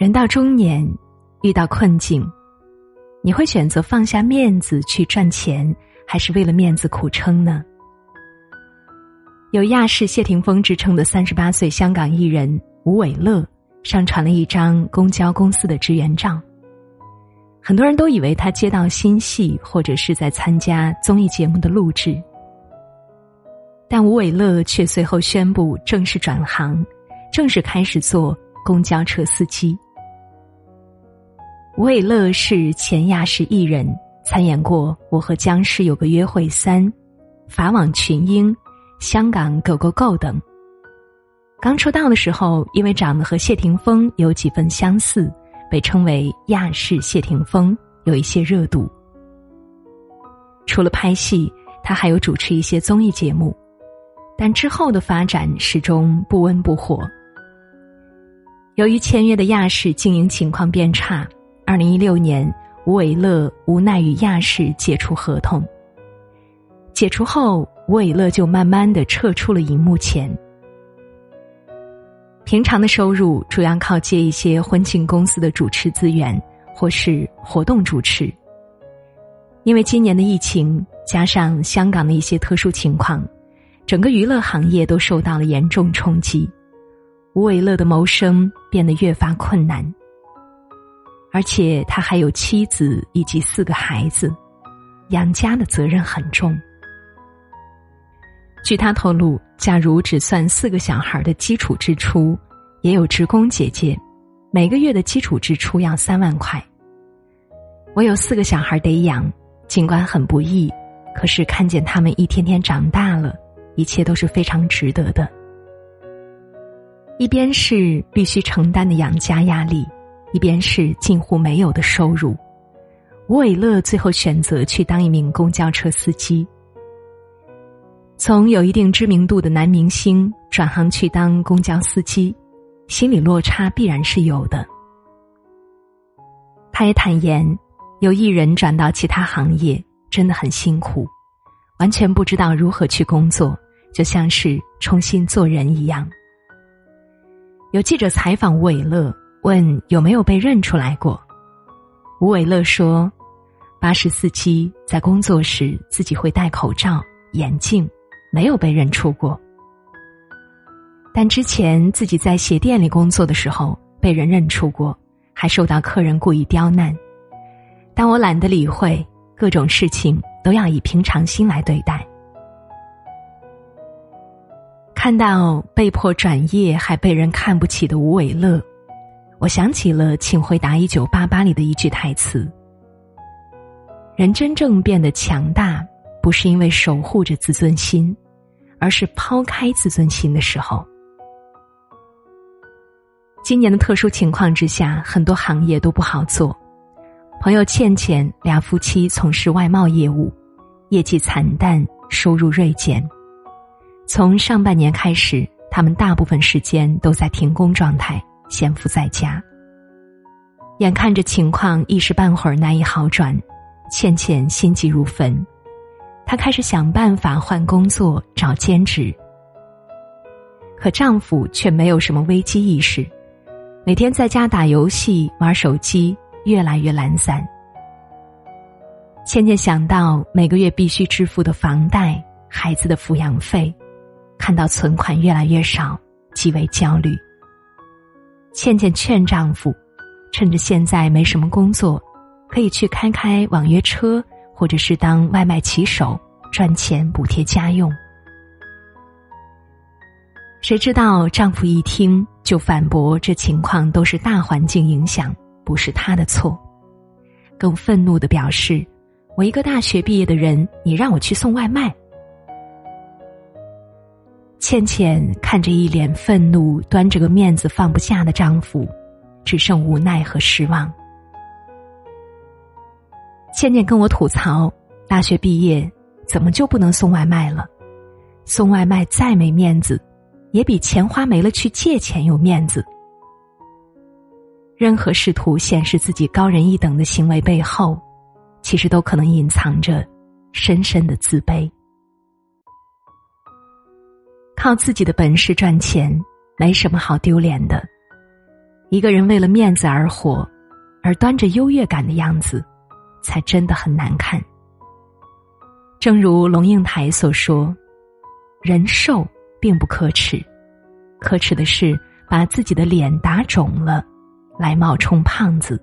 人到中年，遇到困境，你会选择放下面子去赚钱，还是为了面子苦撑呢？有亚视谢霆锋之称的三十八岁香港艺人吴伟乐上传了一张公交公司的职员照。很多人都以为他接到新戏或者是在参加综艺节目的录制，但吴伟乐却随后宣布正式转行，正式开始做公交车司机。吴伟乐是前亚视艺人，参演过《我和僵尸有个约会三》《法网群英》《香港狗狗狗》等。刚出道的时候，因为长得和谢霆锋有几分相似，被称为“亚视谢霆锋”，有一些热度。除了拍戏，他还有主持一些综艺节目，但之后的发展始终不温不火。由于签约的亚视经营情况变差。二零一六年，吴伟乐无奈与亚视解除合同。解除后，吴伟乐就慢慢的撤出了荧幕前。平常的收入主要靠接一些婚庆公司的主持资源，或是活动主持。因为今年的疫情加上香港的一些特殊情况，整个娱乐行业都受到了严重冲击，吴伟乐的谋生变得越发困难。而且他还有妻子以及四个孩子，养家的责任很重。据他透露，假如只算四个小孩的基础支出，也有职工姐姐，每个月的基础支出要三万块。我有四个小孩得养，尽管很不易，可是看见他们一天天长大了，一切都是非常值得的。一边是必须承担的养家压力。一边是近乎没有的收入，吴伟乐最后选择去当一名公交车司机。从有一定知名度的男明星转行去当公交司机，心理落差必然是有的。他也坦言，由艺人转到其他行业真的很辛苦，完全不知道如何去工作，就像是重新做人一样。有记者采访吴伟乐。问有没有被认出来过？吴伟乐说：“巴士司机在工作时自己会戴口罩、眼镜，没有被认出过。但之前自己在鞋店里工作的时候被人认出过，还受到客人故意刁难。但我懒得理会，各种事情都要以平常心来对待。”看到被迫转业还被人看不起的吴伟乐。我想起了《请回答一九八八》里的一句台词：“人真正变得强大，不是因为守护着自尊心，而是抛开自尊心的时候。”今年的特殊情况之下，很多行业都不好做。朋友倩倩俩夫妻从事外贸业务，业绩惨淡，收入锐减。从上半年开始，他们大部分时间都在停工状态。闲赋在家，眼看着情况一时半会儿难以好转，倩倩心急如焚。她开始想办法换工作、找兼职，可丈夫却没有什么危机意识，每天在家打游戏、玩手机，越来越懒散。倩倩想到每个月必须支付的房贷、孩子的抚养费，看到存款越来越少，极为焦虑。倩倩劝丈夫，趁着现在没什么工作，可以去开开网约车，或者是当外卖骑手，赚钱补贴家用。谁知道丈夫一听就反驳，这情况都是大环境影响，不是他的错。更愤怒的表示：“我一个大学毕业的人，你让我去送外卖。”倩倩看着一脸愤怒、端着个面子放不下的丈夫，只剩无奈和失望。倩倩跟我吐槽：大学毕业怎么就不能送外卖了？送外卖再没面子，也比钱花没了去借钱有面子。任何试图显示自己高人一等的行为背后，其实都可能隐藏着深深的自卑。靠自己的本事赚钱，没什么好丢脸的。一个人为了面子而活，而端着优越感的样子，才真的很难看。正如龙应台所说：“人瘦并不可耻，可耻的是把自己的脸打肿了，来冒充胖子。”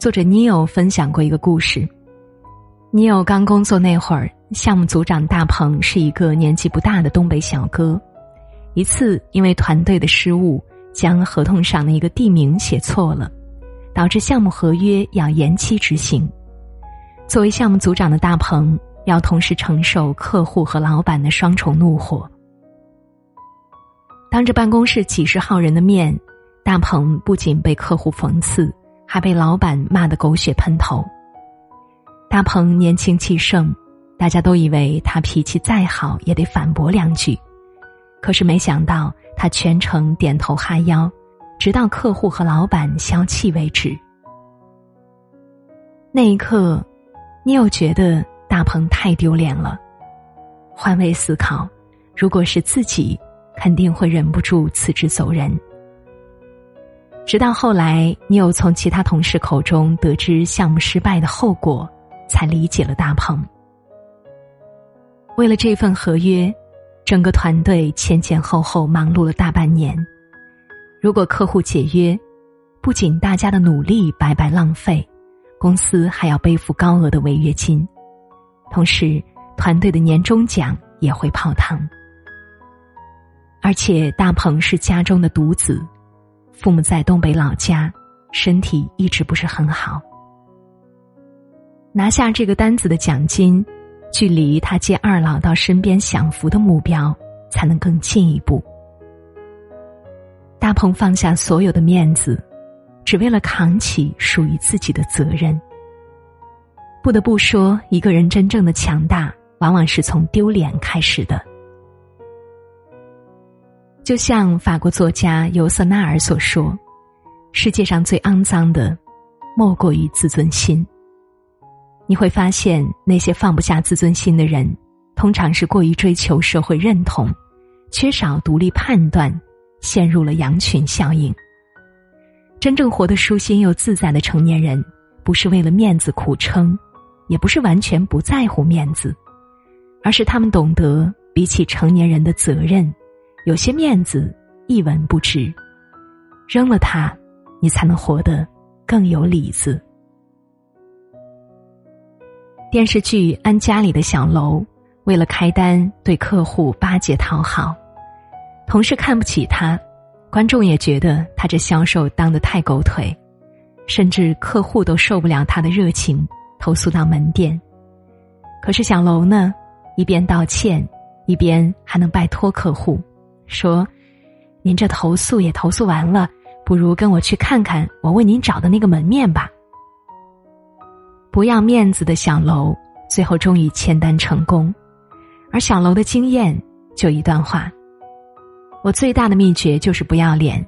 作者 Neil 分享过一个故事：Neil 刚工作那会儿，项目组长大鹏是一个年纪不大的东北小哥。一次，因为团队的失误，将合同上的一个地名写错了，导致项目合约要延期执行。作为项目组长的大鹏，要同时承受客户和老板的双重怒火。当着办公室几十号人的面，大鹏不仅被客户讽刺。还被老板骂得狗血喷头。大鹏年轻气盛，大家都以为他脾气再好也得反驳两句，可是没想到他全程点头哈腰，直到客户和老板消气为止。那一刻，你又觉得大鹏太丢脸了。换位思考，如果是自己，肯定会忍不住辞职走人。直到后来，你又从其他同事口中得知项目失败的后果，才理解了大鹏。为了这份合约，整个团队前前后后忙碌了大半年。如果客户解约，不仅大家的努力白白浪费，公司还要背负高额的违约金，同时团队的年终奖也会泡汤。而且大鹏是家中的独子。父母在东北老家，身体一直不是很好。拿下这个单子的奖金，距离他接二老到身边享福的目标才能更进一步。大鹏放下所有的面子，只为了扛起属于自己的责任。不得不说，一个人真正的强大，往往是从丢脸开始的。就像法国作家尤瑟纳尔所说：“世界上最肮脏的，莫过于自尊心。”你会发现，那些放不下自尊心的人，通常是过于追求社会认同，缺少独立判断，陷入了羊群效应。真正活得舒心又自在的成年人，不是为了面子苦撑，也不是完全不在乎面子，而是他们懂得，比起成年人的责任。有些面子一文不值，扔了它，你才能活得更有里子。电视剧《安家》里的小楼，为了开单对客户巴结讨好，同事看不起他，观众也觉得他这销售当的太狗腿，甚至客户都受不了他的热情，投诉到门店。可是小楼呢，一边道歉，一边还能拜托客户。说：“您这投诉也投诉完了，不如跟我去看看我为您找的那个门面吧。”不要面子的小楼，最后终于签单成功。而小楼的经验就一段话：“我最大的秘诀就是不要脸，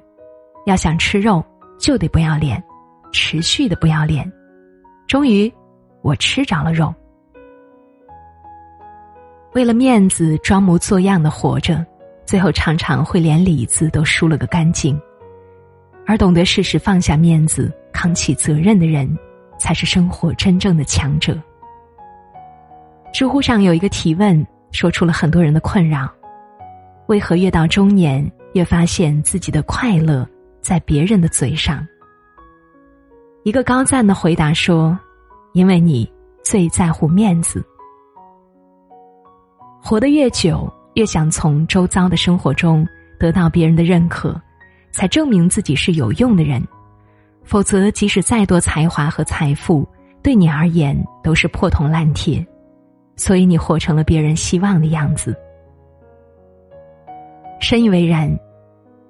要想吃肉就得不要脸，持续的不要脸。终于，我吃着了肉。为了面子装模作样的活着。”最后常常会连里子都输了个干净，而懂得适时放下面子、扛起责任的人，才是生活真正的强者。知乎上有一个提问，说出了很多人的困扰：为何越到中年，越发现自己的快乐在别人的嘴上？一个高赞的回答说：“因为你最在乎面子，活得越久。”越想从周遭的生活中得到别人的认可，才证明自己是有用的人。否则，即使再多才华和财富，对你而言都是破铜烂铁。所以，你活成了别人希望的样子。深以为然，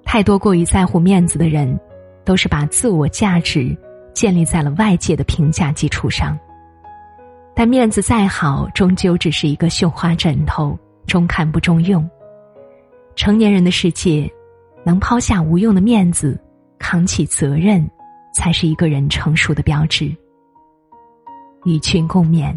太多过于在乎面子的人，都是把自我价值建立在了外界的评价基础上。但面子再好，终究只是一个绣花枕头。中看不中用。成年人的世界，能抛下无用的面子，扛起责任，才是一个人成熟的标志。与群共勉。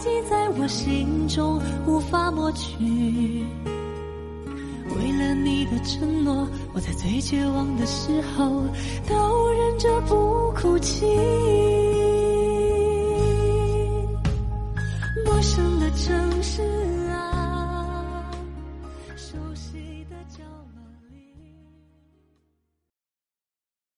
记在我心中无法抹去为了你的承诺我在最绝望的时候都忍着不哭泣。陌生的城市